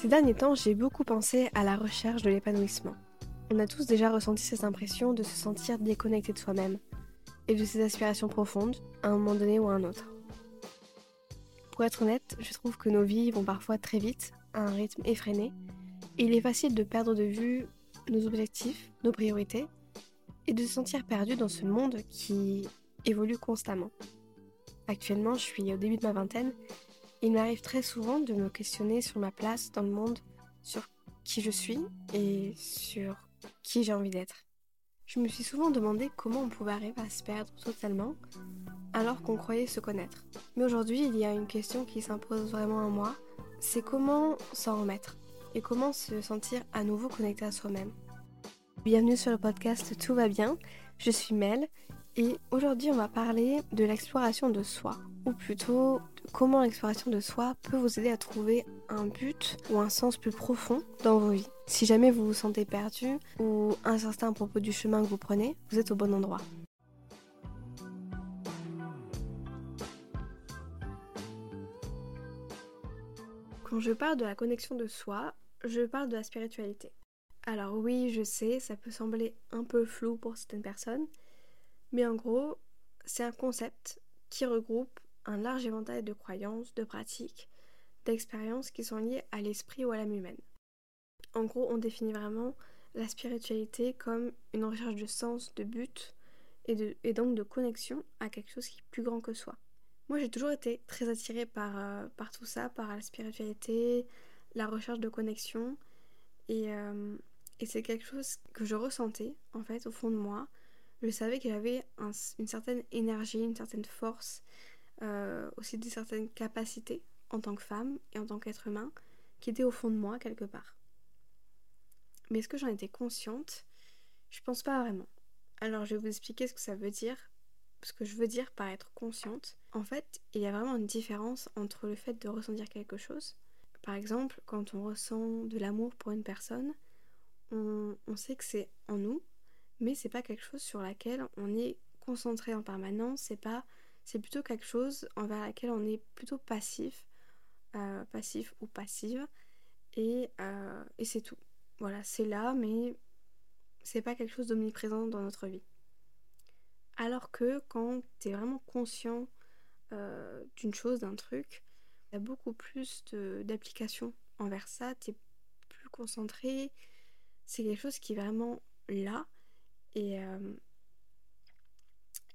Ces derniers temps, j'ai beaucoup pensé à la recherche de l'épanouissement. On a tous déjà ressenti cette impression de se sentir déconnecté de soi-même et de ses aspirations profondes à un moment donné ou à un autre. Pour être honnête, je trouve que nos vies vont parfois très vite, à un rythme effréné, et il est facile de perdre de vue nos objectifs, nos priorités, et de se sentir perdu dans ce monde qui évolue constamment. Actuellement, je suis au début de ma vingtaine il m'arrive très souvent de me questionner sur ma place dans le monde, sur qui je suis et sur qui j'ai envie d'être. Je me suis souvent demandé comment on pouvait arriver à se perdre totalement alors qu'on croyait se connaître. Mais aujourd'hui, il y a une question qui s'impose vraiment à moi, c'est comment s'en remettre et comment se sentir à nouveau connecté à soi-même. Bienvenue sur le podcast Tout va bien, je suis Mel et aujourd'hui on va parler de l'exploration de soi, ou plutôt comment l'exploration de soi peut vous aider à trouver un but ou un sens plus profond dans vos vies. Si jamais vous vous sentez perdu ou incertain à propos du chemin que vous prenez, vous êtes au bon endroit. Quand je parle de la connexion de soi, je parle de la spiritualité. Alors oui, je sais, ça peut sembler un peu flou pour certaines personnes, mais en gros, c'est un concept qui regroupe un large éventail de croyances, de pratiques, d'expériences qui sont liées à l'esprit ou à l'âme humaine. En gros, on définit vraiment la spiritualité comme une recherche de sens, de but et, et donc de connexion à quelque chose qui est plus grand que soi. Moi, j'ai toujours été très attirée par, euh, par tout ça, par la spiritualité, la recherche de connexion. Et, euh, et c'est quelque chose que je ressentais, en fait, au fond de moi. Je savais qu'il y avait une certaine énergie, une certaine force, euh, aussi de certaines capacités en tant que femme et en tant qu'être humain qui étaient au fond de moi quelque part. Mais est-ce que j'en étais consciente? Je pense pas vraiment. Alors je vais vous expliquer ce que ça veut dire, ce que je veux dire par être consciente. En fait, il y a vraiment une différence entre le fait de ressentir quelque chose. Par exemple, quand on ressent de l'amour pour une personne, on, on sait que c'est en nous, mais c'est pas quelque chose sur laquelle on est concentré en permanence, c'est pas c'est plutôt quelque chose envers laquelle on est plutôt passif, euh, passif ou passive, et, euh, et c'est tout. Voilà, c'est là, mais c'est pas quelque chose d'omniprésent dans notre vie. Alors que quand tu es vraiment conscient euh, d'une chose, d'un truc, il y a beaucoup plus d'application envers ça, tu es plus concentré, c'est quelque chose qui est vraiment là. Et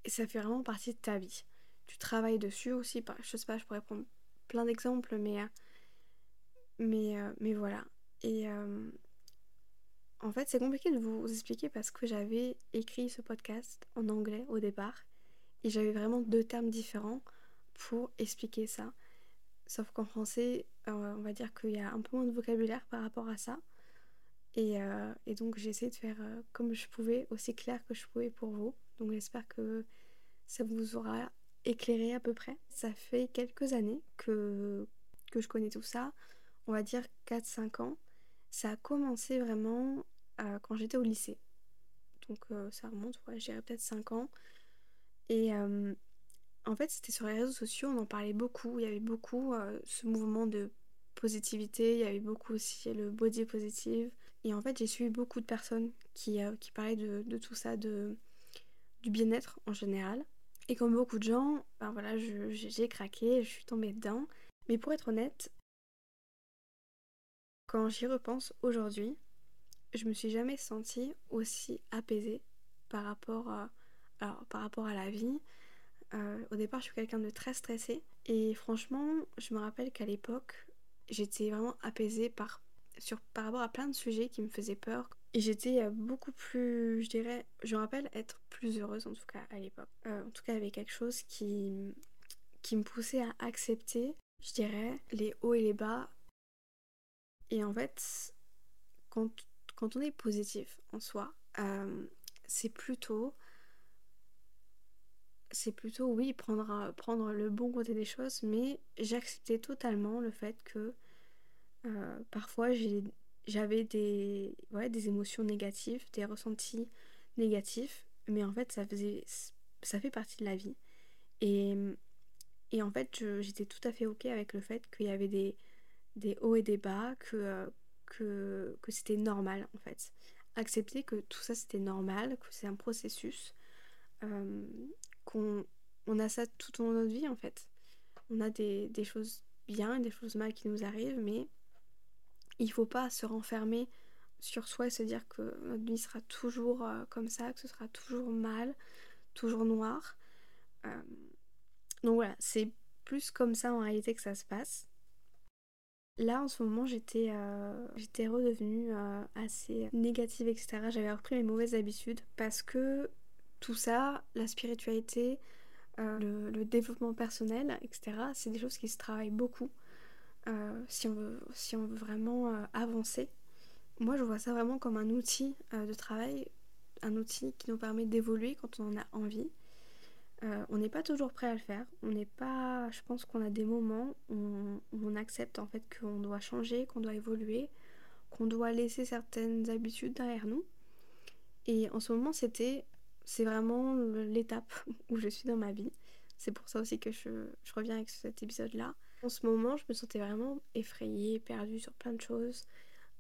ça fait vraiment partie de ta vie tu travailles dessus aussi. Je sais pas, je pourrais prendre plein d'exemples, mais, euh, mais, euh, mais voilà. Et euh, en fait, c'est compliqué de vous expliquer parce que j'avais écrit ce podcast en anglais au départ et j'avais vraiment deux termes différents pour expliquer ça. Sauf qu'en français, on va dire qu'il y a un peu moins de vocabulaire par rapport à ça. Et, et donc j'ai essayé de faire comme je pouvais, aussi clair que je pouvais pour vous. Donc j'espère que ça vous aura éclairé à peu près. Ça fait quelques années que, que je connais tout ça, on va dire 4-5 ans. Ça a commencé vraiment euh, quand j'étais au lycée. Donc euh, ça remonte, ouais, peut-être 5 ans. Et euh, en fait, c'était sur les réseaux sociaux, on en parlait beaucoup. Il y avait beaucoup ce mouvement de positivité, il y avait beaucoup aussi le body positive. Et en fait, j'ai suivi beaucoup de personnes qui, qui parlaient de, de, tout ça, de, du bien-être en général. Et comme beaucoup de gens, ben voilà, j'ai craqué, je suis tombée dedans. Mais pour être honnête, quand j'y repense aujourd'hui, je me suis jamais sentie aussi apaisée par rapport à, la vie. Euh, au départ, je suis quelqu'un de très stressé. Et franchement, je me rappelle qu'à l'époque, j'étais vraiment apaisée par rapport à plein de sujets qui me faisaient peur. Et j'étais euh, beaucoup plus, je dirais, je rappelle être plus heureuse en tout cas à l'époque. Euh, en tout cas, avec quelque chose qui, qui me poussait à accepter, je dirais, les hauts et les bas. Et en fait, quand, quand on est positif en soi, euh, c'est plutôt c'est plutôt oui prendre, prendre le bon côté des choses mais j'acceptais totalement le fait que parfois j'ai j'avais des, ouais, des émotions négatives, des ressentis négatifs, mais en fait ça, faisait, ça fait partie de la vie. Et, et en fait j'étais tout à fait ok avec le fait qu'il y avait des, des hauts et des bas, que, que, que c'était normal en fait. Accepter que tout ça c'était normal, que c'est un processus, qu'on on a ça tout au long de notre vie en fait. On a des, des choses bien et des choses mal qui nous arrivent, mais il faut pas se renfermer sur soi et se dire que notre vie sera toujours euh, comme ça, que ce sera toujours mal, toujours noir. Euh, donc voilà, c'est plus comme ça en réalité que ça se passe. Là en ce moment j'étais euh, j'étais redevenue assez négative etc. J'avais repris mes mauvaises habitudes parce que tout ça, la spiritualité, le, le, développement personnel etc. C'est des choses qui se travaillent beaucoup si, on veut, si on veut vraiment avancer moi, je vois ça vraiment comme un outil euh, de travail, un outil qui nous permet d'évoluer quand on en a envie. Euh, on n'est pas toujours prêt à le faire. On n'est pas. Je pense qu'on a des moments où on, accepte en fait qu'on doit changer, qu'on doit évoluer, qu'on doit laisser certaines habitudes derrière nous. Et en ce moment, c'était, c'est vraiment l'étape où je suis dans ma vie. C'est pour ça aussi que je reviens avec cet épisode-là. En ce moment, je me sentais vraiment effrayée, perdue sur plein de choses.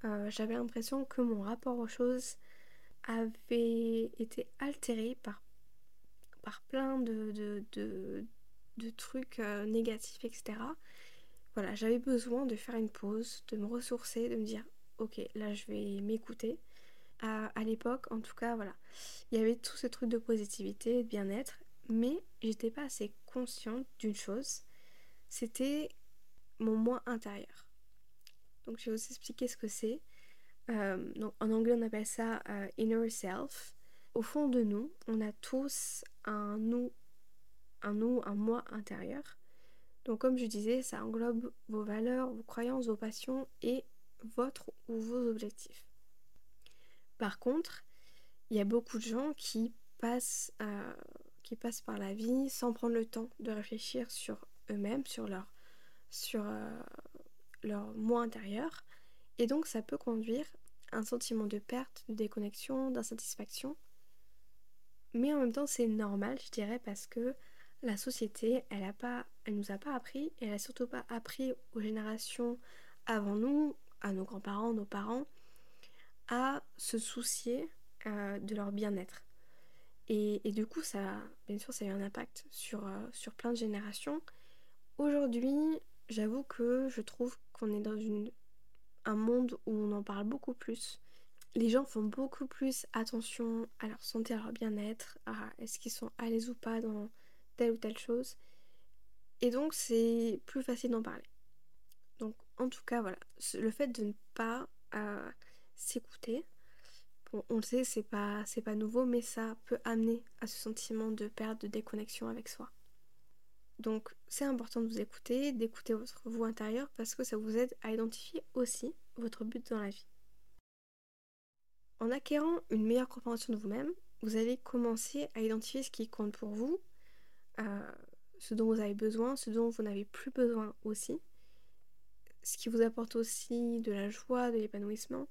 Euh, j'avais l'impression que mon rapport aux choses avait été altéré par, par plein de, de, trucs euh, négatifs, etc. Voilà, j'avais besoin de faire une pause, de me ressourcer, de me dire ok, là je vais m'écouter. À, à l'époque, en tout cas, voilà, il y avait tout ce truc de positivité, de bien-être, mais j'étais pas assez consciente d'une chose, c'était mon moi intérieur. Donc je vais vous expliquer ce que c'est. Euh, donc en anglais on appelle ça euh, inner self. Au fond de nous, on a tous un nous, un nous, un moi intérieur. Donc comme je disais, ça englobe vos valeurs, vos croyances, vos passions et votre ou vos objectifs. Par contre, il y a beaucoup de gens qui passent, euh, qui passent par la vie sans prendre le temps de réfléchir sur eux-mêmes, sur leur, sur, leur moi intérieur. Et donc ça peut conduire à un sentiment de perte, de déconnexion, d'insatisfaction. Mais en même temps c'est normal je dirais parce que la société elle a pas elle nous a pas appris et elle a surtout pas appris aux générations avant nous, à nos grands-parents, nos parents, à se soucier euh, de leur bien-être. Et, du coup, ça, bien sûr, ça a eu un impact sur, euh, sur plein de générations. Aujourd'hui, j'avoue que je trouve qu'on est dans une, un monde où on en parle beaucoup plus. Les gens font beaucoup plus attention à leur santé, à leur bien-être, à est-ce qu'ils sont à l'aise ou pas dans telle ou telle chose. Et donc c'est plus facile d'en parler. Donc en tout cas voilà, le fait de ne pas euh, s'écouter, on le sait, c'est pas, c'est pas nouveau, mais ça peut amener à ce sentiment de perte, de déconnexion avec soi. Donc c'est important de vous écouter, d'écouter votre voix intérieure parce que ça vous aide à identifier aussi votre but dans la vie. En acquérant une meilleure compréhension de vous-même, vous allez commencer à identifier ce qui compte pour vous, euh, ce dont vous avez besoin, ce dont vous n'avez plus besoin aussi, ce qui vous apporte aussi de la joie, de l'épanouissement.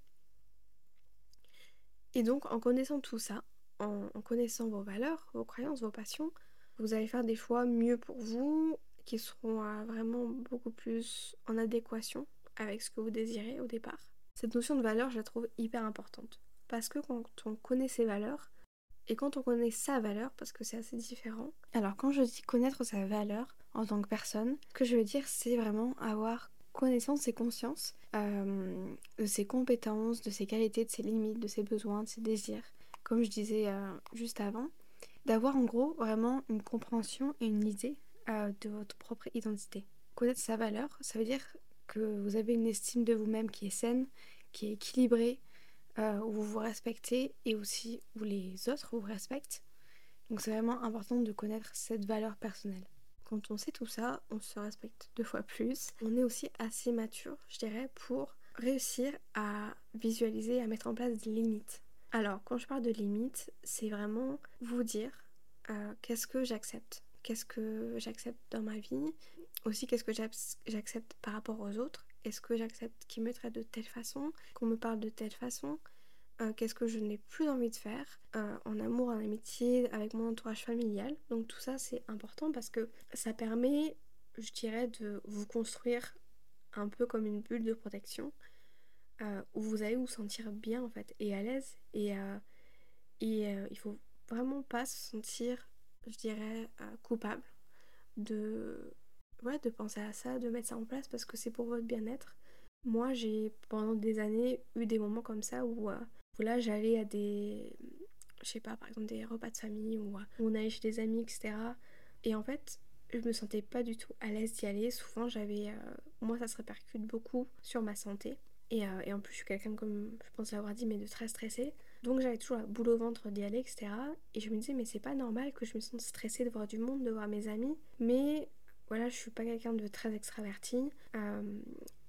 Et donc en connaissant tout ça, en connaissant vos valeurs, vos croyances, vos passions, vous allez faire des choix mieux pour vous, qui seront vraiment beaucoup plus en adéquation avec ce que vous désirez au départ. Cette notion de valeur, je la trouve hyper importante. Parce que quand on connaît ses valeurs, et quand on connaît sa valeur, parce que c'est assez différent. Alors quand je dis connaître sa valeur en tant que personne, ce que je veux dire c'est vraiment avoir connaissance et conscience euh, de ses compétences, de ses qualités, de ses limites, de ses besoins, de ses désirs. Comme je disais euh, juste avant, d'avoir en gros vraiment une compréhension et une idée euh, de votre propre identité. Connaître sa valeur, ça veut dire que vous avez une estime de vous-même qui est saine, qui est équilibrée, euh, où vous vous respectez et aussi où les autres vous respectent. Donc c'est vraiment important de connaître cette valeur personnelle. Quand on sait tout ça, on se respecte deux fois plus. On est aussi assez mature, je dirais, pour réussir à visualiser, à mettre en place des limites. Alors, quand je parle de limites, c'est vraiment vous dire euh, qu'est-ce que j'accepte, qu'est-ce que j'accepte dans ma vie, aussi qu'est-ce que j'accepte par rapport aux autres, est-ce que j'accepte qu'ils me traitent de telle façon, qu'on me parle de telle façon, euh, qu'est-ce que je n'ai plus envie de faire? Euh, en amour, en amitié, avec mon entourage familial. Donc tout ça c'est important parce que ça permet, je dirais, de vous construire un peu comme une bulle de protection euh, où vous allez vous sentir bien en fait et à l'aise et, euh, et euh, il faut vraiment pas se sentir je dirais coupable de ouais, de penser à ça, de mettre ça en place parce que c'est pour votre bien-être. Moi j'ai pendant des années eu des moments comme ça où, où j'allais à des je sais pas par exemple des repas de famille ou on allait chez des amis etc. Et en fait je me sentais pas du tout à l'aise d'y aller. Souvent, j'avais. Moi, ça se répercute beaucoup sur ma santé. Et, euh, et en plus, je suis quelqu'un, comme je pense l'avoir dit, mais de très stressé. Donc, j'avais toujours la boule au ventre d'y aller, etc. Et je me disais, mais c'est pas normal que je me sente stressée de voir du monde, de voir mes amis. Mais voilà, je suis pas quelqu'un de très extraverti. Euh,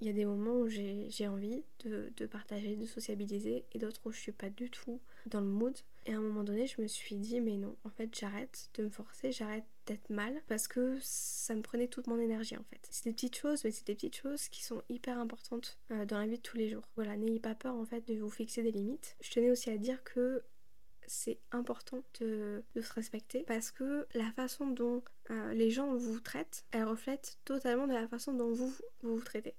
il y a des moments où j'ai envie de, de, partager, de sociabiliser, et d'autres où je suis pas du tout dans le mood. Et à un moment donné, je me suis dit, mais non, en fait, j'arrête de me forcer, j'arrête d'être mal, parce que ça me prenait toute mon énergie, en fait. C'est des petites choses, mais c'est des petites choses qui sont hyper importantes euh, dans la vie de tous les jours. Voilà, n'ayez pas peur, en fait, de vous fixer des limites. Je tenais aussi à dire que c'est important de, se respecter parce que la façon dont euh, les gens vous traitent, elle reflète totalement de la façon dont vous vous, traitez.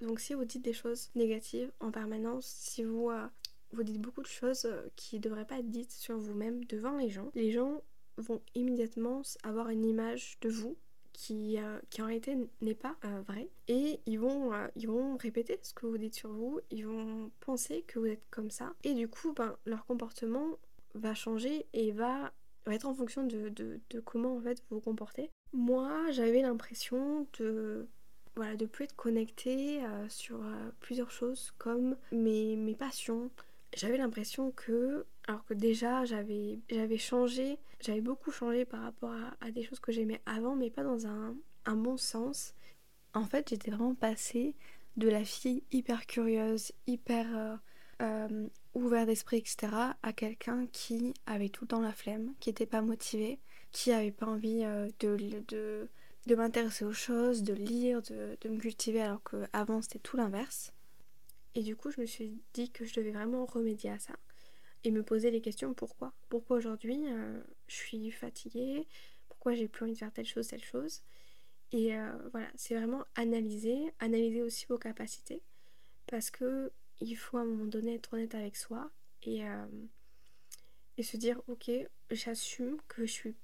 Donc si vous dites des choses négatives en permanence, si vous, euh, vous dites beaucoup de choses euh, qui ne devraient pas être dites sur vous-même devant les gens, les gens vont immédiatement avoir une image de vous qui, euh, qui en réalité n'est pas euh, vrai. Et ils vont, euh, ils vont répéter ce que vous dites sur vous, ils vont penser que vous êtes comme ça. Et du coup, ben, leur comportement va changer et va, être en fonction de, de, comment en fait vous vous comportez. Moi, j'avais l'impression de voilà, de plus être connectée sur plusieurs choses comme mes, mes passions. J'avais l'impression que alors que déjà, j'avais, changé, j'avais beaucoup changé par rapport à, des choses que j'aimais avant, mais pas dans un, bon sens. En fait, j'étais vraiment passée de la fille hyper curieuse, hyper euh, euh, ouverte d'esprit, etc., à quelqu'un qui avait tout le temps la flemme, qui n'était pas motivé, qui avait pas envie euh, de, de, de m'intéresser aux choses, de lire, de, de me cultiver, alors qu'avant c'était tout l'inverse. Et du coup, je me suis dit que je devais vraiment remédier à ça et me poser les questions pourquoi? Pourquoi aujourd'hui euh, je suis fatiguée, pourquoi j'ai plus envie de faire telle chose, telle chose? Et euh, voilà, c'est vraiment analyser, analyser aussi vos capacités parce que il faut à un moment donné être honnête avec soi et, euh, et se dire ok, j'assume que je suis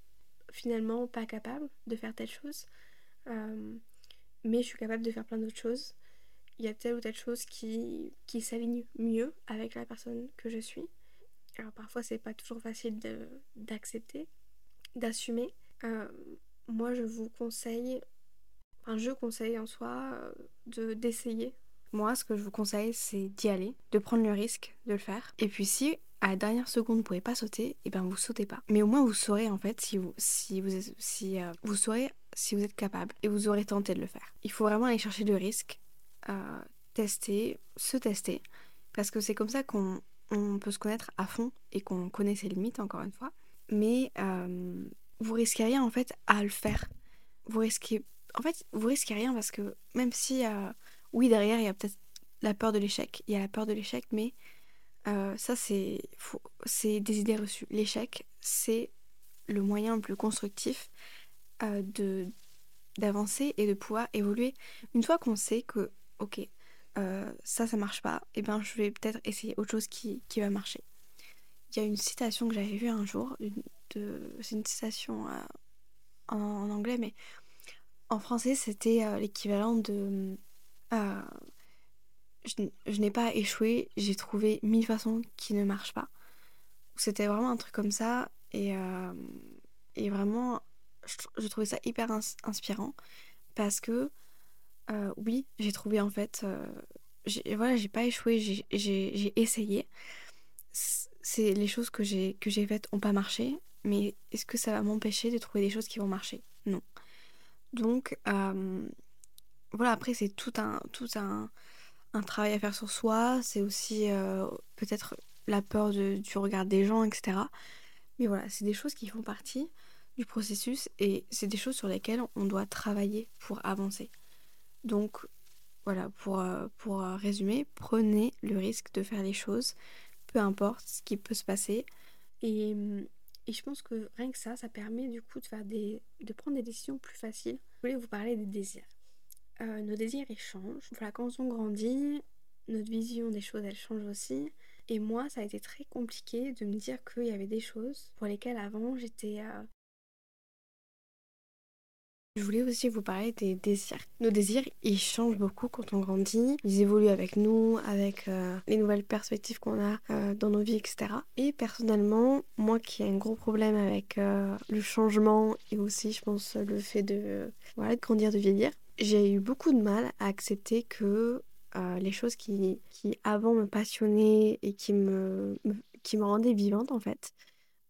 finalement pas capable de faire telle chose, mais je suis capable de faire plein d'autres choses. Il y a telle ou telle chose qui, qui s'aligne mieux avec la personne que je suis. Alors parfois c'est pas toujours facile d'accepter, d'assumer. Euh, moi je vous conseille, enfin je conseille en soi euh, de d'essayer. Moi ce que je vous conseille c'est d'y aller, de prendre le risque de le faire. Et puis si à la dernière seconde vous pouvez pas sauter, et eh ben vous sautez pas. Mais au moins vous saurez en fait si vous si vous si euh, vous saurez si vous êtes capable et vous aurez tenté de le faire. Il faut vraiment aller chercher le risque, tester, se tester, parce que c'est comme ça qu'on on peut se connaître à fond et qu'on connaît ses limites, encore une fois. Mais euh, vous risquez rien en fait à le faire. Vous risquez. En fait, vous risquez rien parce que même si, euh, oui, derrière, il y a peut-être la peur de l'échec, il y a la peur de l'échec, mais euh, ça, c'est c'est des idées reçues. L'échec, c'est le moyen le plus constructif de d'avancer et de pouvoir évoluer. Une fois qu'on sait que, ok, euh, ça, ça marche pas, et eh ben je vais peut-être essayer autre chose qui, qui, va marcher. Il y a une citation que j'avais vue un jour, c'est une citation euh, en, anglais, mais en français c'était euh, l'équivalent de je, n'ai pas échoué, j'ai trouvé mille façons qui ne marchent pas. C'était vraiment un truc comme ça, et, et vraiment, je, trouvais ça hyper inspirant parce que euh, oui, j'ai trouvé en fait. Euh, voilà, j'ai pas échoué, j'ai essayé. C'est les choses que j'ai j'ai faites ont pas marché, mais est-ce que ça va m'empêcher de trouver des choses qui vont marcher? Non. Donc euh, voilà, après c'est tout un tout un, travail à faire sur soi. C'est aussi peut-être la peur du regard des gens, etc. Mais voilà, c'est des choses qui font partie du processus et c'est des choses sur lesquelles on doit travailler pour avancer. Donc voilà, pour, euh, pour euh, résumer, prenez le risque de faire les choses, peu importe ce qui peut se passer. Et, et, je pense que rien que ça, ça permet du coup de, faire des, de prendre des décisions plus faciles. Je voulais vous parler des désirs. euh, nos désirs ils changent. Voilà, quand on grandit, notre vision des choses elle change aussi. Et moi, ça a été très compliqué de me dire qu'il y avait des choses pour lesquelles avant j'étais je voulais aussi vous parler des désirs. Nos désirs, ils changent beaucoup quand on grandit. Ils évoluent avec nous, avec euh, les nouvelles perspectives qu'on a euh, dans nos vies, etc. Et personnellement, moi qui ai un gros problème avec euh, le changement et aussi, je pense, le fait de, voilà, de grandir, de vieillir, j'ai eu beaucoup de mal à accepter que les choses qui, qui avant me passionnaient et qui me, qui me rendaient vivante, en fait,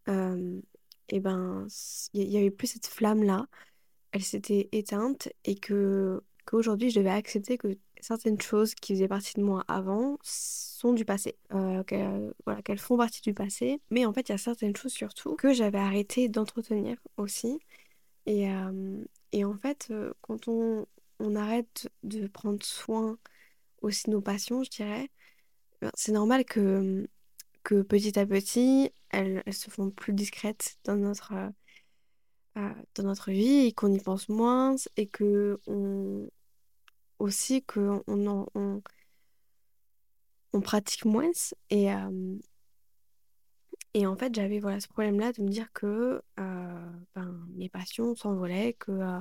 et ben, il y avait plus cette flamme-là elle s'était éteinte et que qu'aujourd'hui je devais accepter que certaines choses qui faisaient partie de moi avant sont du passé, euh, qu'elles, font partie du passé. Mais en fait, il y a certaines choses surtout que j'avais arrêté d'entretenir aussi. Et, euh, et en fait, euh, quand on, on arrête de prendre soin aussi de nos passions, je dirais, ben, c'est normal que, que petit à petit, elles se font plus discrètes dans notre dans notre vie et qu'on y pense moins et que on aussi que on, on, on pratique moins et et en fait j'avais voilà ce problème là de me dire que euh, ben, mes passions s'envolaient que euh,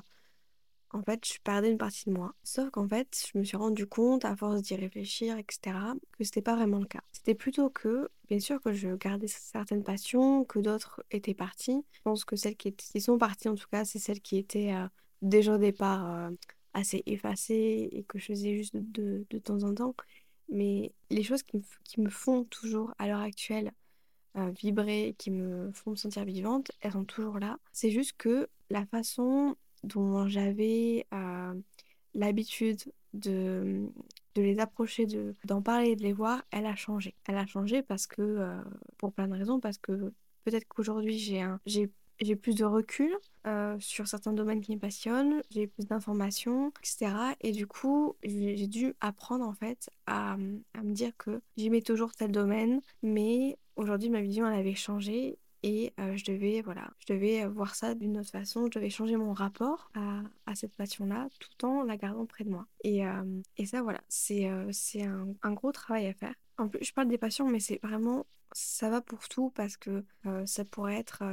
en fait, je perdais une partie de moi. Sauf qu'en fait, je me suis rendu compte, à force d'y réfléchir, etc., que c'était pas vraiment le cas. C'était plutôt que, bien sûr, que je gardais certaines passions, que d'autres étaient parties. Je pense que celles qui, étaient, sont parties, en tout cas, c'est celles qui étaient euh, déjà au départ euh, assez effacées et que je faisais juste de, temps en temps. Mais les choses qui me, qui me font toujours, à l'heure actuelle, euh, vibrer, qui me font me sentir vivante, elles sont toujours là. C'est juste que la façon dont j'avais euh, l'habitude de, de les approcher, de, d'en parler de les voir, elle a changé. Elle a changé parce que, euh, pour plein de raisons, parce que peut-être qu'aujourd'hui j'ai, j'ai, j'ai plus de recul euh, sur certains domaines qui me passionnent, j'ai plus d'informations, etc. Et du coup, j'ai, dû apprendre en fait à, à me dire que j'aimais toujours tel domaine, mais aujourd'hui ma vision elle avait changé et je devais voilà je devais voir ça d'une autre façon je devais changer mon rapport à, à cette passion là tout en la gardant près de moi. Et, et ça voilà c'est c'est un, un, gros travail à faire. En plus je parle des passions mais c'est vraiment ça va pour tout parce que ça pourrait être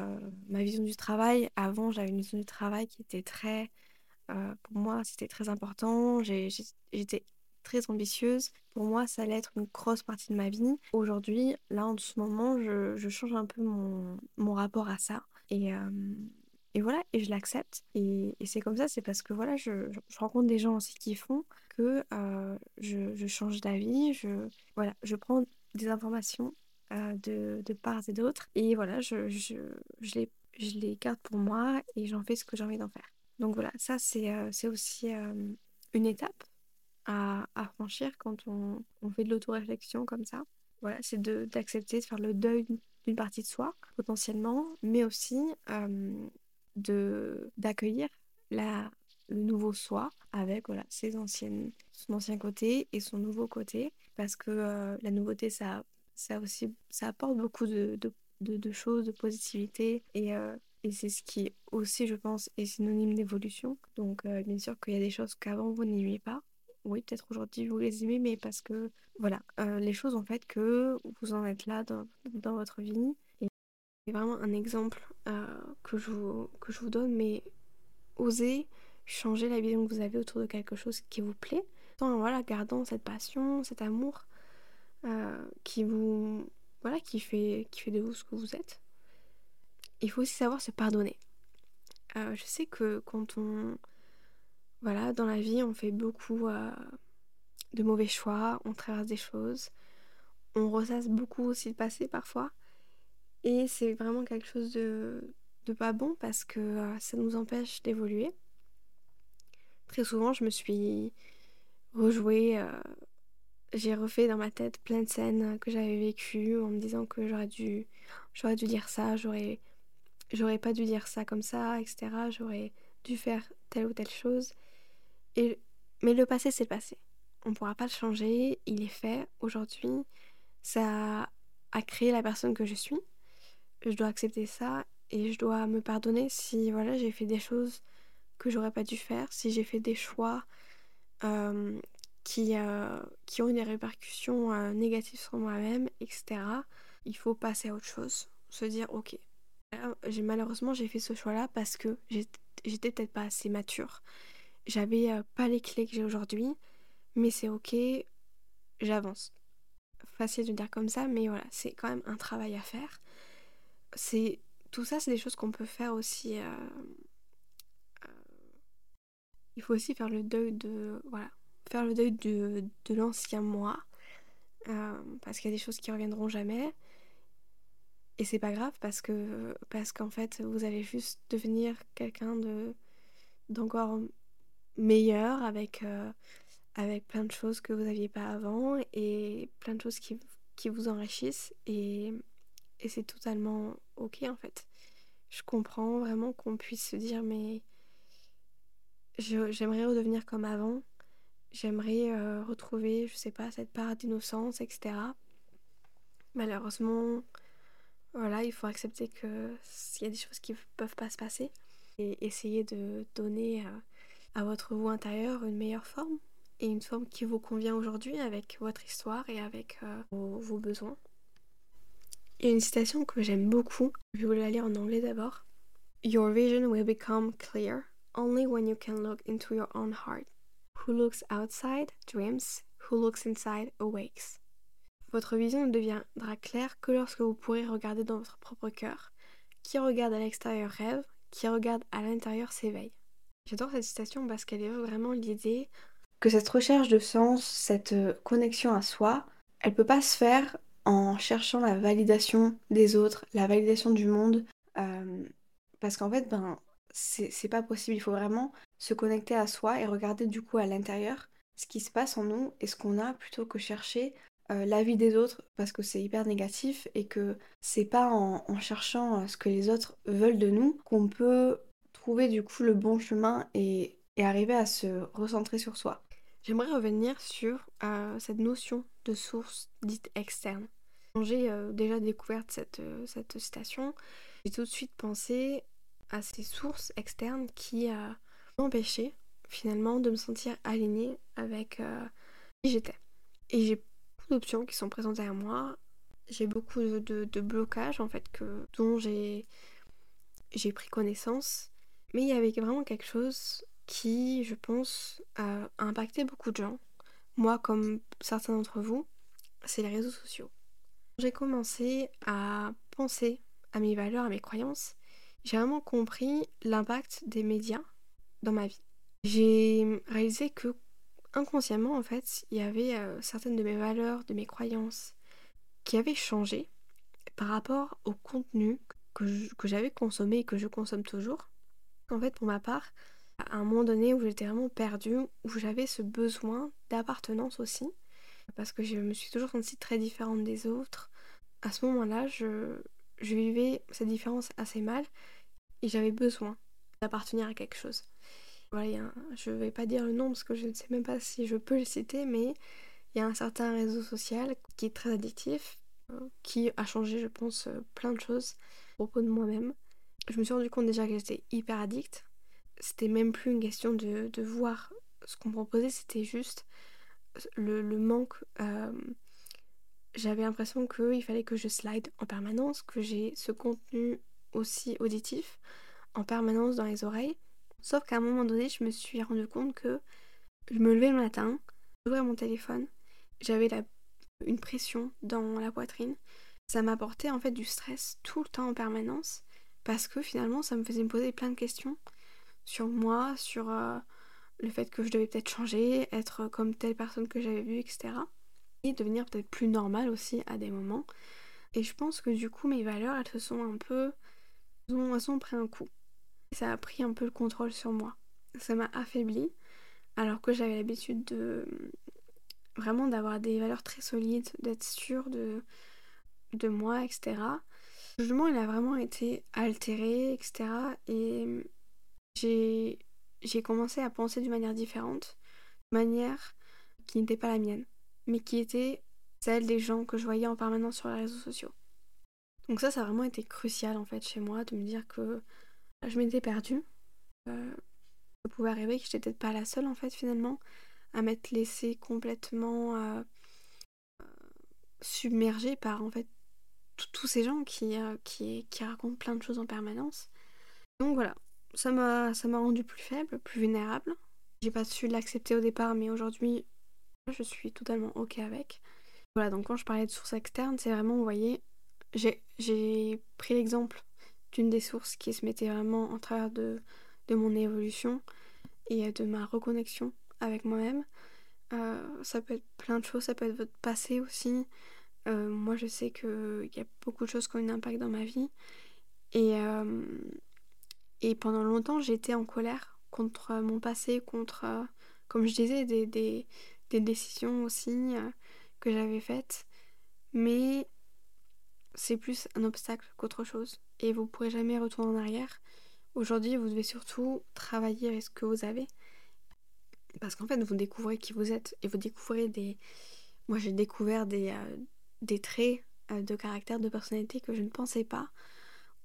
ma vision du travail. Avant j'avais une vision du travail qui était très pour moi c'était très important. J'étais très ambitieuse. Pour moi, ça allait être une grosse partie de ma vie. Aujourd'hui, là, en ce moment, je, change un peu mon, mon, rapport à ça. Et, euh, et voilà, et je l'accepte. Et, c'est comme ça, c'est parce que voilà, je, rencontre des gens aussi qui font que euh, je, change d'avis. Je, voilà, je prends des informations euh, de, de part et d'autre. Et voilà, je, je, je, les, je les garde pour moi et j'en fais ce que j'ai envie d'en faire. Donc voilà, ça, c'est aussi une étape à, franchir quand on, fait de l'autoréflexion comme ça. Voilà, c'est d'accepter de, faire le deuil d'une partie de soi, potentiellement, mais aussi euh, de d'accueillir le nouveau soi avec voilà ses anciennes son ancien côté et son nouveau côté parce que euh, la nouveauté ça ça aussi ça apporte beaucoup de, de, choses de positivité et, euh, et c'est ce qui aussi je pense est synonyme d'évolution donc bien sûr qu'il y a des choses qu'avant vous n'aimiez pas oui, peut-être aujourd'hui vous les aimez, mais parce que voilà, euh, les choses ont fait que vous en êtes là dans, votre vie. C'est vraiment un exemple euh, que, je vous, que je vous donne, mais osez changer la vision que vous avez autour de quelque chose qui vous plaît, en voilà, gardant cette passion, cet amour euh, qui vous voilà, qui fait, qui fait de vous ce que vous êtes. Il faut aussi savoir se pardonner. je sais que quand on voilà, dans la vie, on fait beaucoup euh, de mauvais choix, on traverse des choses, on ressasse beaucoup aussi le passé parfois. Et c'est vraiment quelque chose de, de pas bon parce que euh, ça nous empêche d'évoluer. Très souvent, je me suis rejouée, euh, j'ai refait dans ma tête plein de scènes que j'avais vécues en me disant que j'aurais dû, j'aurais dû dire ça, j'aurais, j'aurais pas dû dire ça comme ça, etc. J'aurais dû faire telle ou telle chose. Mais le passé, c'est le passé. On ne pourra pas le changer, il est fait. Aujourd'hui, ça a créé la personne que je suis. Je dois accepter ça et je dois me pardonner si voilà, j'ai fait des choses que j'aurais pas dû faire, si j'ai fait des choix qui, qui ont des répercussions négatives sur moi-même, etc. Il faut passer à autre chose. Se dire, ok, malheureusement j'ai fait ce choix-là parce que j'étais peut-être pas assez mature. J'avais pas les clés que j'ai aujourd'hui, mais c'est ok, j'avance. Facile de dire comme ça, mais voilà, c'est quand même un travail à faire. C'est tout ça, c'est des choses qu'on peut faire aussi. Euh, euh, il faut aussi faire le deuil de voilà, faire le deuil de, de l'ancien moi, euh, parce qu'il y a des choses qui reviendront jamais. Et c'est pas grave parce que parce qu'en fait vous allez juste devenir quelqu'un de d'encore meilleur avec avec plein de choses que vous n'aviez pas avant et plein de choses qui, qui vous enrichissent et, et c'est totalement ok en fait. Je comprends vraiment qu'on puisse se dire mais j'aimerais redevenir comme avant, j'aimerais euh, retrouver, je sais pas, cette part d'innocence, etc. Malheureusement, voilà, il faut accepter que s'il y a des choses qui peuvent pas se passer et essayer de donner à, à votre vous intérieur une meilleure forme et une forme qui vous convient aujourd'hui avec votre histoire et avec euh, vos, besoins. Il y a une citation que j'aime beaucoup, je vais vous la lire en anglais d'abord. Your vision will become clear only when you can look into your own heart. Who looks outside dreams, who looks inside awakes. Votre vision ne deviendra claire que lorsque vous pourrez regarder dans votre propre cœur. Qui regarde à l'extérieur rêve, qui regarde à l'intérieur s'éveille. J'adore cette citation parce qu'elle évoque vraiment l'idée que cette recherche de sens, cette euh, connexion à soi, elle peut pas se faire en cherchant la validation des autres, la validation du monde, euh, parce qu'en fait, ben, c'est pas possible. Il faut vraiment se connecter à soi et regarder du coup à l'intérieur ce qui se passe en nous et ce qu'on a plutôt que chercher euh, l'avis des autres parce que c'est hyper négatif et que c'est pas en, en, cherchant ce que les autres veulent de nous qu'on peut trouver du coup le bon chemin et, arriver à se recentrer sur soi. J'aimerais revenir sur euh, cette notion de source dite externe. Quand j'ai euh, déjà découvert cette, euh, cette citation, j'ai tout de suite pensé à ces sources externes qui m'empêchaient finalement de me sentir alignée avec qui j'étais. Et j'ai beaucoup d'options qui sont présentées à moi. J'ai beaucoup de, de, blocages en fait que, dont j'ai pris connaissance. Mais il y avait vraiment quelque chose qui, je pense, a impacté beaucoup de gens. Moi, comme certains d'entre vous, c'est les réseaux sociaux. J'ai commencé à penser à mes valeurs, à mes croyances. J'ai vraiment compris l'impact des médias dans ma vie. J'ai réalisé que inconsciemment, en fait, il y avait euh, certaines de mes valeurs, de mes croyances qui avaient changé par rapport au contenu que j'avais consommé et que je consomme toujours. En fait, pour ma part, à un moment donné où j'étais vraiment perdue, où j'avais ce besoin d'appartenance aussi, parce que je me suis toujours sentie très différente des autres. À ce moment-là, je, vivais cette différence assez mal et j'avais besoin d'appartenir à quelque chose. Voilà, je vais pas dire le nom parce que je ne sais même pas si je peux le citer, mais il y a un certain réseau social qui est très addictif, euh, qui a changé, je pense, euh, plein de choses à propos de moi-même. Je me suis rendu compte déjà que j'étais hyper addict c'était même plus une question de, voir ce qu'on proposait, c'était juste le, manque. Euh, j'avais l'impression qu'il fallait que je slide en permanence, que j'ai ce contenu aussi auditif en permanence dans les oreilles. Sauf qu'à un moment donné, je me suis rendu compte que je me levais le matin, j'ouvrais mon téléphone, j'avais une pression dans la poitrine. Ça m'apportait en fait du stress tout le temps en permanence parce que finalement ça me faisait me poser plein de questions sur moi, sur euh, le fait que je devais peut-être changer, être comme telle personne que j'avais vue, etc. Et devenir peut-être plus normale aussi à des moments. Et je pense que du coup mes valeurs elles se sont un peu... Elles ont, pris un coup. Et ça a pris un peu le contrôle sur moi. Ça m'a affaibli alors que j'avais l'habitude de vraiment d'avoir des valeurs très solides, d'être sûre de, de moi, etc. Jugement il a vraiment été altéré, etc. Et j'ai, j'ai commencé à penser d'une manière différente, une manière qui n'était pas la mienne, mais qui était celle des gens que je voyais en permanence sur les réseaux sociaux. Donc ça, ça a vraiment été crucial en fait chez moi de me dire que je m'étais perdue. Euh, ça pouvait arriver que j'étais peut-être pas la seule en fait finalement à m'être laissée complètement euh, submergée par en fait tous ces gens qui, qui, qui, racontent plein de choses en permanence. Donc voilà, ça m'a rendu plus faible, plus vulnérable. J'ai pas su l'accepter au départ, mais aujourd'hui, je suis totalement ok avec. Voilà, donc quand je parlais de sources externes, c'est vraiment, vous voyez, j'ai pris l'exemple d'une des sources qui se mettait vraiment en travers de, de mon évolution et de ma reconnexion avec moi-même. Euh, ça peut être plein de choses, ça peut être votre passé aussi. Euh, moi, je sais qu'il y a beaucoup de choses qui ont un impact dans ma vie. Et, euh, et pendant longtemps, j'étais en colère contre mon passé, contre, comme je disais, des, des, des décisions aussi que j'avais faites. Mais c'est plus un obstacle qu'autre chose. Et vous pourrez jamais retourner en arrière. Aujourd'hui, vous devez surtout travailler avec ce que vous avez. Parce qu'en fait, vous découvrez qui vous êtes et vous découvrez des. Moi, j'ai découvert des, euh, des traits euh, de caractère, de personnalité que je ne pensais pas,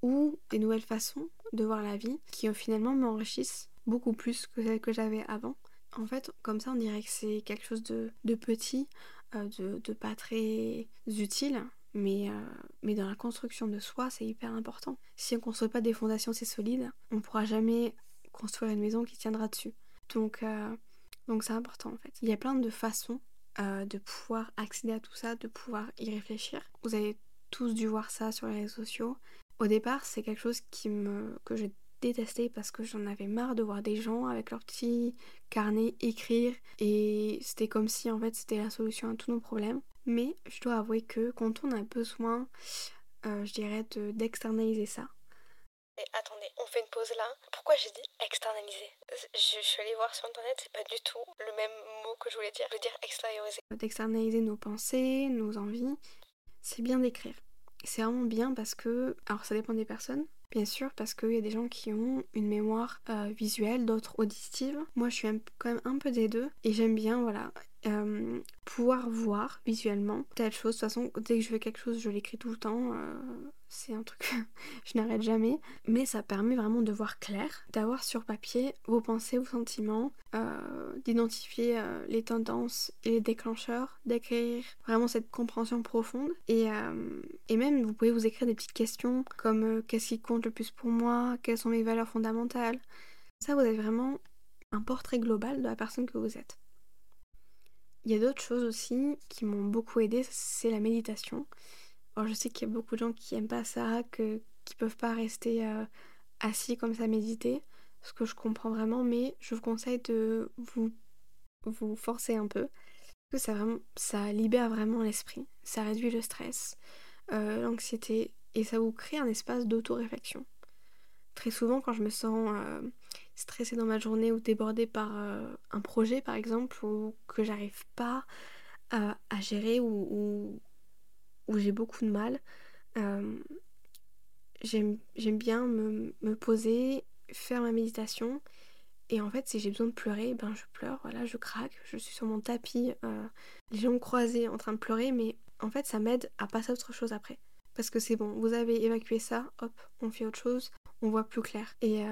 ou des nouvelles façons de voir la vie qui finalement m'enrichissent beaucoup plus que celles que j'avais avant. En fait, comme ça, on dirait que c'est quelque chose de, de petit, euh, de, de, pas très utile, mais, euh, mais dans la construction de soi, c'est hyper important. Si on ne construit pas des fondations assez solides, on ne pourra jamais construire une maison qui tiendra dessus. Donc, euh, donc c'est important en fait. Il y a plein de façons euh, de pouvoir accéder à tout ça, de pouvoir y réfléchir. Vous avez tous dû voir ça sur les réseaux sociaux. Au départ, c'est quelque chose que je détestais parce que j'en avais marre de voir des gens avec leur petit carnet écrire et c'était comme si en fait c'était la solution à tous nos problèmes. Mais je dois avouer que quand on a besoin, euh, je dirais, d'externaliser ça. Attendez, on fait une pause là. Pourquoi j'ai dit externaliser je, suis allée voir sur internet, c'est pas du tout le même mot que je voulais dire. Je veux dire extérioriser. D'externaliser nos pensées, nos envies, c'est bien d'écrire. C'est vraiment bien parce que, alors ça dépend des personnes, Bien sûr, parce qu'il y a des gens qui ont une mémoire euh, visuelle, d'autres auditive. Moi, je suis quand même un peu des deux. Et j'aime bien, voilà, euh, pouvoir voir visuellement telle chose. De toute façon, dès que je fais quelque chose, je l'écris tout le temps. Euh, c'est un truc je n'arrête jamais. Mais ça permet vraiment de voir clair, d'avoir sur papier vos pensées, vos sentiments, euh, d'identifier les tendances et les déclencheurs, d'écrire vraiment cette compréhension profonde. Et, et même, vous pouvez vous écrire des petites questions comme qu'est-ce qui compte le plus pour moi, quelles sont mes valeurs fondamentales? Ça, vous avez vraiment un portrait global de la personne que vous êtes. Il y a d'autres choses aussi qui m'ont beaucoup aidé, c'est la méditation. Alors je sais qu'il y a beaucoup de gens qui aiment pas ça, que, qui peuvent pas rester euh, assis comme ça méditer, ce que je comprends vraiment, mais je vous conseille de vous, vous forcer un peu. Parce que ça, vraiment, ça libère vraiment l'esprit, ça réduit le stress, euh, l'anxiété, et ça vous crée un espace d'auto-réflexion. Très souvent quand je me sens euh, stressée dans ma journée ou débordée par euh, un projet par exemple ou que j'arrive pas à, gérer ou, j'ai beaucoup de mal, euh, j'aime bien me, poser, faire ma méditation et en fait si j'ai besoin de pleurer, ben je pleure, voilà, je craque, je suis sur mon tapis, euh, les jambes croisées en train de pleurer mais en fait ça m'aide à passer à autre chose après. Parce que c'est bon, vous avez évacué ça, hop, on fait autre chose, on voit plus clair. Et,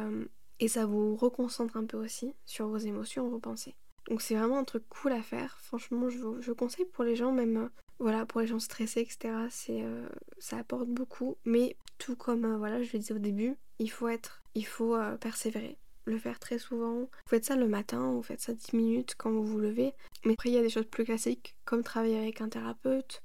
et ça vous reconcentre un peu aussi sur vos émotions, vos pensées. Donc c'est vraiment un truc cool à faire. Franchement, je, conseille pour les gens, même euh, voilà, pour les gens stressés, etc. Euh, ça apporte beaucoup. Mais tout comme euh, voilà, je le disais au début, il faut être, il faut persévérer. Le faire très souvent. Vous faites ça le matin, vous faites ça 10 minutes quand vous vous levez. Mais après, il y a des choses plus classiques, comme travailler avec un thérapeute,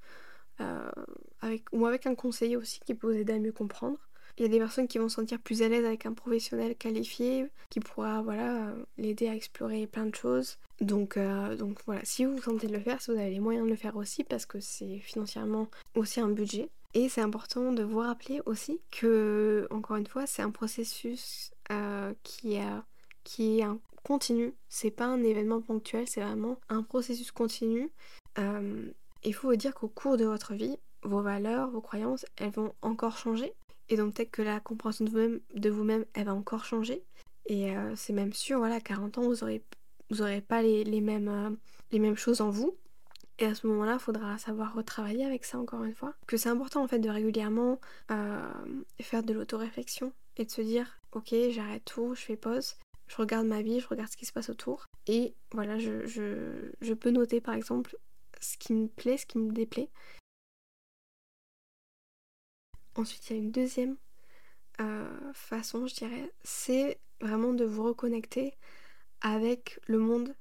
avec, ou avec un conseiller aussi qui peut vous aider à mieux comprendre. Il y a des personnes qui vont se sentir plus à l'aise avec un professionnel qualifié qui pourra voilà, l'aider à explorer plein de choses. Donc, euh, donc voilà, si vous vous sentez de le faire, si vous avez les moyens de le faire aussi, parce que c'est financièrement aussi un budget. Et c'est important de vous rappeler aussi que, encore une fois, c'est un processus euh, qui, a, qui est un continu. C'est pas un événement ponctuel, c'est vraiment un processus continu. Euh, il faut vous dire qu'au cours de votre vie, vos valeurs, vos croyances, elles vont encore changer. Et donc peut-être que la compréhension de vous-même, de vous-même, elle va encore changer. Et euh, c'est même sûr, voilà, à 40 ans, vous aurez, vous aurez pas les, mêmes, euh, les mêmes choses en vous. Et à ce moment-là, il faudra savoir retravailler avec ça encore une fois. Que c'est important en fait de régulièrement euh, faire de l'autoréflexion et de se dire ok j'arrête tout, je fais pause, je regarde ma vie, je regarde ce qui se passe autour. Et voilà, je, je peux noter par exemple ce qui me plaît, ce qui me déplaît. Ensuite, il y a une deuxième euh, façon, je dirais, c'est vraiment de vous reconnecter avec le monde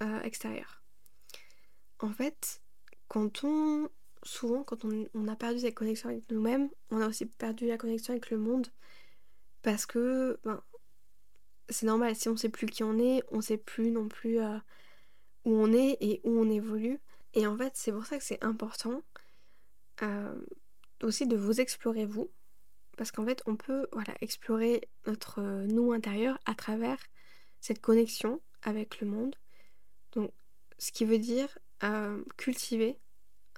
euh, extérieur. En fait, quand on, souvent, quand on, a perdu cette connexion avec nous-mêmes, on a aussi perdu la connexion avec le monde parce que, ben, c'est normal, si on sait plus qui on est, on sait plus non plus euh, où on est et où on évolue. Et en fait, c'est pour ça que c'est important aussi de vous explorer vous, parce qu'en fait, on peut voilà, explorer notre euh, nous intérieur à travers cette connexion avec le monde. Donc, ce qui veut dire euh, cultiver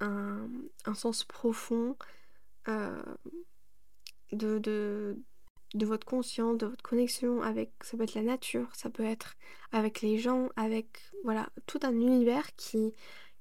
un, sens profond euh, de, de, de, votre conscience, de votre connexion avec, ça peut être la nature, ça peut être avec les gens, avec voilà, tout un univers qui,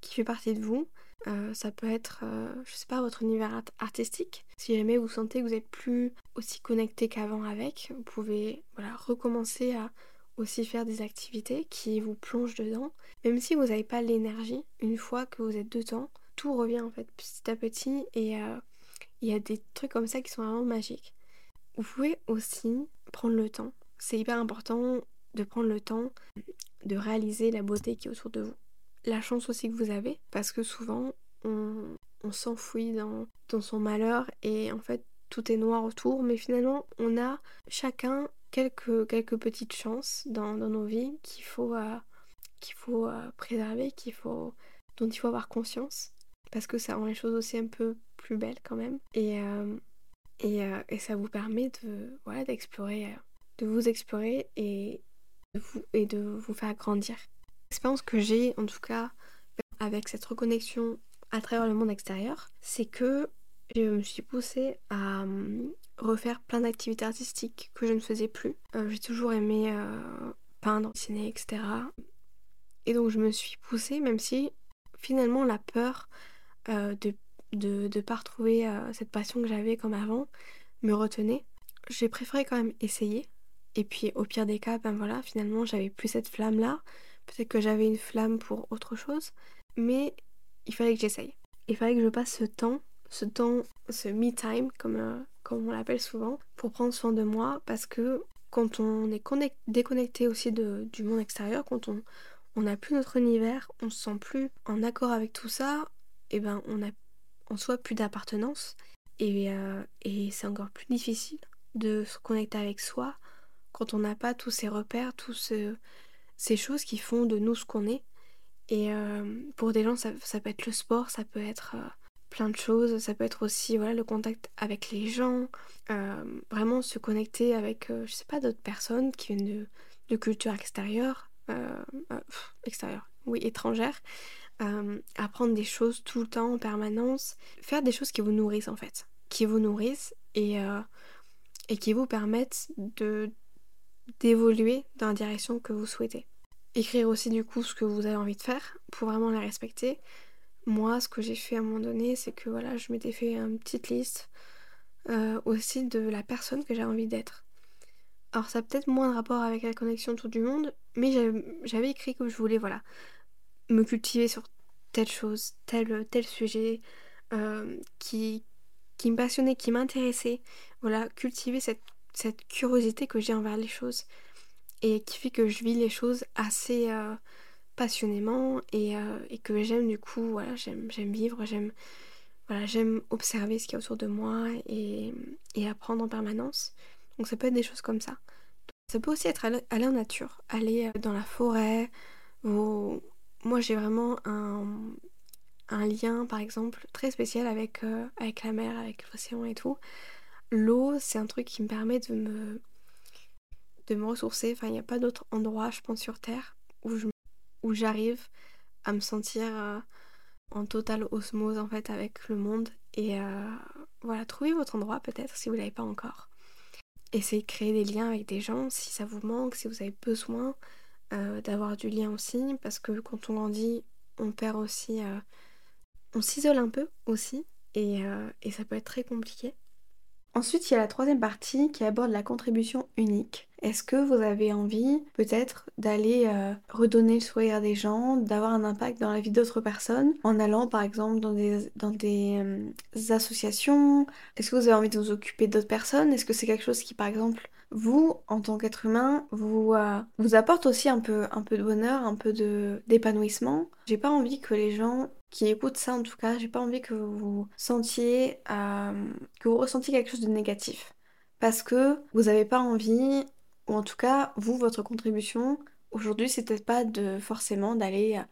qui fait partie de vous. Euh, ça peut être, euh, je sais pas, votre univers artistique. Si jamais vous sentez que vous n'êtes plus aussi connecté qu'avant avec, vous pouvez voilà, recommencer à aussi faire des activités qui vous plongent dedans. Même si vous n'avez pas l'énergie, une fois que vous êtes dedans, tout revient en fait petit à petit et euh, il y a des trucs comme ça qui sont vraiment magiques. Vous pouvez aussi prendre le temps. C'est hyper important de prendre le temps de réaliser la beauté qui est autour de vous la chance aussi que vous avez, parce que souvent on, s'enfouit dans, son malheur et en fait tout est noir autour, mais finalement on a chacun quelques, quelques petites chances dans, nos vies qu'il faut, euh, qu'il faut euh, préserver, qu'il faut, dont il faut avoir conscience, parce que ça rend les choses aussi un peu plus belles quand même. Et, euh, et, ça vous permet de voilà, d'explorer, de vous explorer et vous, et de vous faire grandir. L'expérience que j'ai, en tout cas, avec cette reconnexion à travers le monde extérieur, c'est que je me suis poussée à hum, refaire plein d'activités artistiques que je ne faisais plus. Euh, j'ai toujours aimé euh, peindre, dessiner, etc. Et donc je me suis poussée, même si finalement la peur euh, de ne de, pas retrouver cette passion que j'avais comme avant me retenait. J'ai préféré quand même essayer. Et puis au pire des cas, ben voilà, finalement j'avais plus cette flamme là. Peut-être que j'avais une flamme pour autre chose, mais il fallait que j'essaye. Il fallait que je passe ce temps, ce temps, ce me time, comme, euh, on l'appelle souvent, pour prendre soin de moi, parce que quand on est déconnecté aussi du monde extérieur, quand on n'a plus notre univers, on se sent plus en accord avec tout ça, et ben on a en soi plus d'appartenance, et, euh, et c'est encore plus difficile de se connecter avec soi quand on n'a pas tous ces repères, tout ce, ces choses qui font de nous ce qu'on est. Et euh, pour des gens, ça, peut être le sport, ça peut être euh, plein de choses, ça peut être aussi voilà, le contact avec les gens, euh, vraiment se connecter avec, je sais pas, d'autres personnes qui viennent de, de culture extérieure, extérieure, oui, étrangère, apprendre des choses tout le temps, en permanence, faire des choses qui vous nourrissent en fait, qui vous nourrissent et, et qui vous permettent de d'évoluer dans la direction que vous souhaitez. Écrire aussi du coup ce que vous avez envie de faire pour vraiment les respecter. Moi, ce que j'ai fait à un moment donné, c'est que voilà, je m'étais fait une petite liste euh, aussi de la personne que j'ai envie d'être. Alors ça a peut-être moins de rapport avec la connexion autour du monde, mais j'avais écrit que je voulais voilà me cultiver sur telle chose, tel, tel sujet euh, qui, qui me passionnait, qui m'intéressait. Voilà, cultiver cette cette curiosité que j'ai envers les choses et qui fait que je vis les choses assez euh, passionnément euh, et, que j'aime du coup, voilà, j'aime, vivre, j'aime voilà, j'aime observer ce qu'il y a autour de moi et, apprendre en permanence. Donc ça peut être des choses comme ça. Ça peut aussi être aller, en nature, aller euh, dans la forêt. Moi j'ai vraiment un, lien par exemple très spécial avec, avec la mer, avec l'océan et tout. L'eau, c'est un truc qui me permet de me, ressourcer. Il n'y a pas d'autre endroit, je pense, sur Terre où, j'arrive à me sentir euh, en totale osmose avec le monde. Et euh, voilà, trouvez votre endroit peut-être si vous ne l'avez pas encore. Essayez de créer des liens avec des gens si ça vous manque, si vous avez besoin euh, d'avoir du lien aussi. Parce que quand on grandit, on perd aussi. on s'isole un peu aussi. Et ça peut être très compliqué. Ensuite, il y a la troisième partie qui aborde la contribution unique. Est-ce que vous avez envie peut-être d'aller euh, redonner le sourire des gens, d'avoir un impact dans la vie d'autres personnes en allant par exemple dans des, euh, associations? Est-ce que vous avez envie de vous occuper d'autres personnes? Est-ce que c'est quelque chose qui par exemple vous, en tant qu'être humain, vous, euh, vous apporte aussi un peu, un peu de bonheur, un peu de, d'épanouissement. J'ai pas envie que les gens qui écoutent ça, en tout cas, j'ai pas envie que vous sentiez, que vous ressentiez quelque chose de négatif. Parce que vous n'avez pas envie ou en tout cas, vous, votre contribution aujourd'hui, c'est peut-être pas de forcément d'aller euh,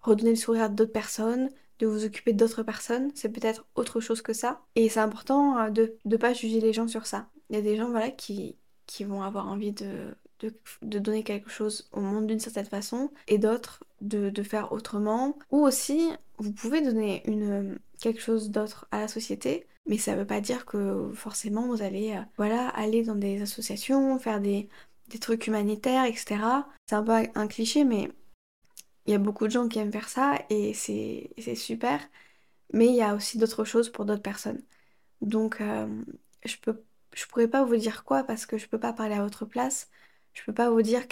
redonner le sourire à d'autres personnes, de vous occuper d'autres personnes, c'est peut-être autre chose que ça. Et c'est important euh, de ne pas juger les gens sur ça. Il y a des gens voilà, qui, qui vont avoir envie de, de, donner quelque chose au monde d'une certaine façon et d'autres de, de, faire autrement. Ou aussi, vous pouvez donner une, quelque chose d'autre à la société mais ça veut pas dire que forcément vous allez euh, voilà, aller dans des associations, faire des, des trucs humanitaires, etc. C'est un peu un cliché, mais il y a beaucoup de gens qui aiment faire ça et c'est super. Mais il y a aussi d'autres choses pour d'autres personnes. Donc euh, je peux je pourrais pas vous dire quoi parce que je peux pas parler à votre place. Je peux pas vous dire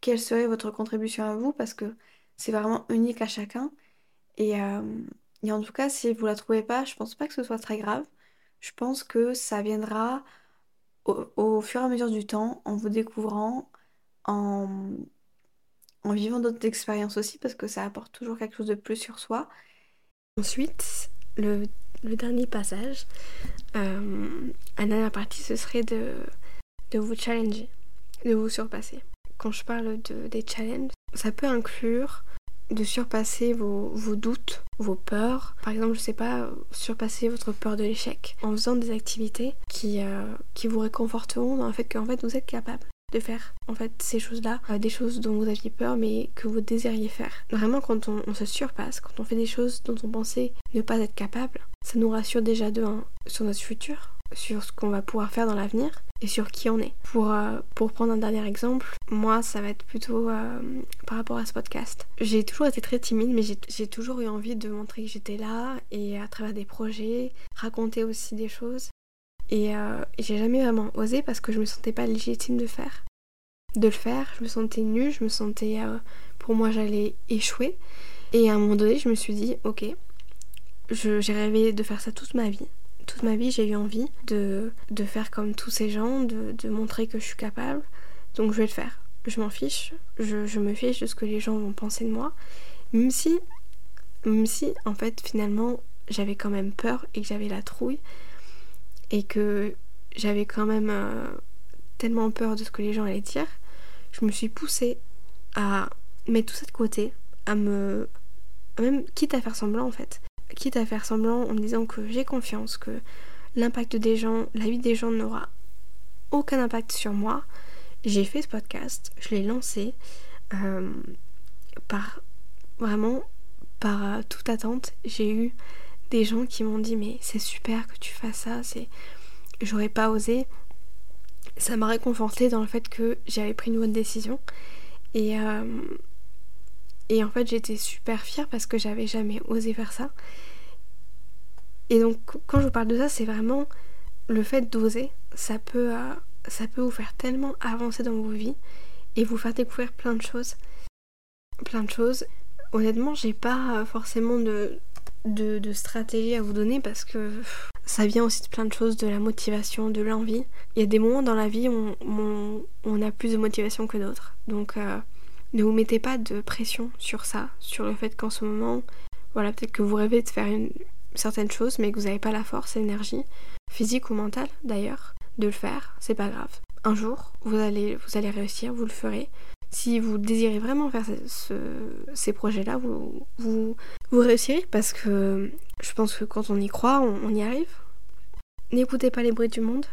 quelle serait votre contribution à vous parce que c'est vraiment unique à chacun. Et, euh, et en tout cas, si vous la trouvez pas, je pense pas que ce soit très grave. Je pense que ça viendra au, fur et à mesure du temps, en vous découvrant, en, en vivant d'autres expériences aussi, parce que ça apporte toujours quelque chose de plus sur soi. Ensuite, le, dernier passage, euh, la dernière partie, ce serait de, de vous challenger, de vous surpasser. Quand je parle de, des challenges, ça peut inclure de surpasser vos, doutes, vos peurs. Par exemple, je sais pas, surpasser votre peur de l'échec en faisant des activités qui, euh, qui vous réconforteront dans le fait qu'en fait vous êtes capable de faire en fait ces choses-là, euh, des choses dont vous aviez peur mais que vous désiriez faire. Vraiment quand on, se surpasse, quand on fait des choses dont on pensait ne pas être capable, ça nous rassure déjà de un sur notre futur, sur ce qu'on va pouvoir faire dans l'avenir et sur qui on est. Pour, euh, pour prendre un dernier exemple, moi ça va être plutôt euh, par rapport à ce podcast. J'ai toujours été très timide mais j'ai toujours eu envie de montrer que j'étais là et à travers des projets, raconter aussi des choses. Et euh, j'ai jamais vraiment osé parce que je me sentais pas légitime de faire. De le faire, je me sentais nulle, je me sentais... pour moi j'allais échouer. Et à un moment donné je me suis dit ok, j'ai rêvé de faire ça toute ma vie toute ma vie, j'ai eu envie de, de, faire comme tous ces gens, de, montrer que je suis capable. Donc je vais le faire. Je m'en fiche. Je, je, me fiche de ce que les gens vont penser de moi. Même si, même si en fait, finalement, j'avais quand même peur et que j'avais la trouille. Et que j'avais quand même euh, tellement peur de ce que les gens allaient dire. Je me suis poussée à mettre tout ça de côté. À me. Même quitte à faire semblant en fait quitte à faire semblant en me disant que j'ai confiance, que l'impact des gens, la vie des gens n'aura aucun impact sur moi, j'ai fait ce podcast, je l'ai lancé euh, par vraiment par euh, toute attente. J'ai eu des gens qui m'ont dit mais c'est super que tu fasses ça, c'est j'aurais pas osé. Ça m'a réconforté dans le fait que j'avais pris une bonne décision et euh, et en fait, j'étais super fière parce que j'avais jamais osé faire ça. Et donc, quand je vous parle de ça, c'est vraiment le fait d'oser. Ça peut, euh, ça peut vous faire tellement avancer dans vos vies et vous faire découvrir plein de choses. Plein de choses. Honnêtement, j'ai pas forcément de, de, stratégie à vous donner parce que ça vient aussi de plein de choses, de la motivation, de l'envie. Il y a des moments dans la vie où on, a plus de motivation que d'autres. Donc, euh, ne vous mettez pas de pression sur ça, sur le fait qu'en ce moment, voilà, peut-être que vous rêvez de faire une, certaine chose, mais que vous n'avez pas la force, l'énergie, physique ou mentale d'ailleurs, de le faire, c'est pas grave. Un jour, vous allez, vous allez réussir, vous le ferez. Si vous désirez vraiment faire ces projets-là, vous, réussirez parce que je pense que quand on y croit, on y arrive. N'écoutez pas les bruits du monde.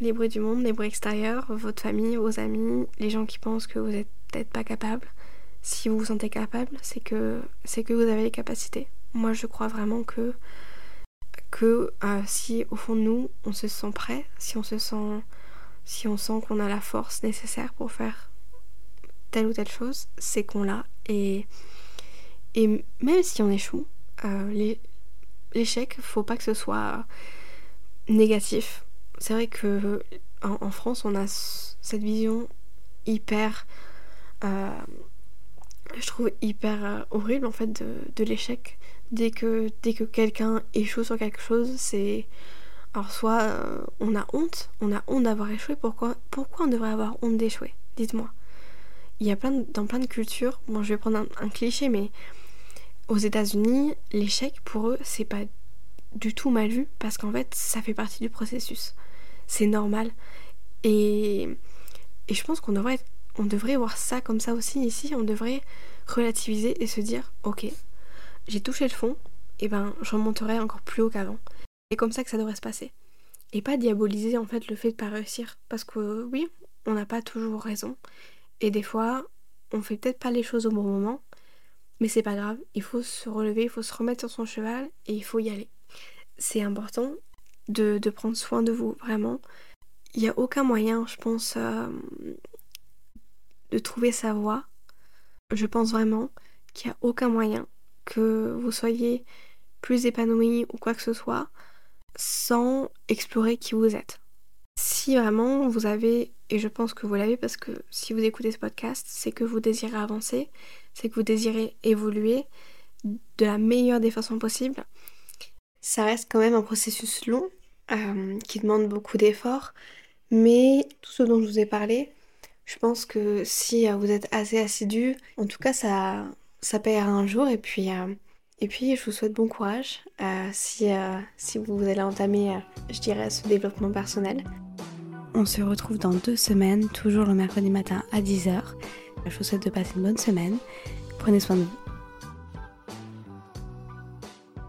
Les bruits du monde, les bruits extérieurs, votre famille, vos amis, les gens qui pensent que vous êtes peut-être pas capable. Si vous vous sentez capable, c'est que, c'est que vous avez les capacités. Moi, je crois vraiment que, que euh, si au fond de nous, on se sent prêt, si on se sent, si on sent qu'on a la force nécessaire pour faire telle ou telle chose, c'est qu'on l'a. Et, et même si on échoue, euh, l'échec, faut pas que ce soit négatif. c'est vrai que en, France, on a cette vision hyper. Euh, je trouve hyper euh, horrible en fait de, l'échec. Dès que, dès que quelqu'un échoue sur quelque chose, c'est. Alors, soit euh, on a honte, on a honte d'avoir échoué, pourquoi, pourquoi on devrait avoir honte d'échouer? Dites-moi. Il y a plein dans plein de cultures, bon, je vais prendre un cliché, mais aux États-Unis, l'échec pour eux, c'est pas du tout mal vu parce qu'en fait, ça fait partie du processus. C'est normal. Et, et je pense qu'on devrait, on devrait voir ça comme ça aussi ici. On devrait relativiser et se dire ok, j'ai touché le fond, et ben je remonterai encore plus haut qu'avant. C'est comme ça que ça devrait se passer. Et pas diaboliser en fait le fait de pas réussir. Parce que oui, on n'a pas toujours raison. Et des fois, on fait peut-être pas les choses au bon moment. Mais c'est pas grave, il faut se relever, il faut se remettre sur son cheval et il faut y aller. C'est important de, prendre soin de vous, vraiment. Il n'y a aucun moyen, je pense, euh, de trouver sa voie. Je pense vraiment qu'il n'y a aucun moyen que vous soyez plus épanoui ou quoi que ce soit sans explorer qui vous êtes. Si vraiment vous avez, et je pense que vous l'avez parce que si vous écoutez ce podcast, c'est que vous désirez avancer, c'est que vous désirez évoluer de la meilleure des façons possibles. Ça reste quand même un processus long euh, qui demande beaucoup d'efforts, mais tout ce dont je vous ai parlé, je pense que si euh, vous êtes assez assidu, en tout cas ça, ça payera un jour et puis, euh, et puis je vous souhaite bon courage si, si vous allez entamer, je dirais, ce développement personnel. On se retrouve dans deux semaines, toujours le mercredi matin à 10h. Je vous souhaite de passer une bonne semaine. Prenez soin de vous.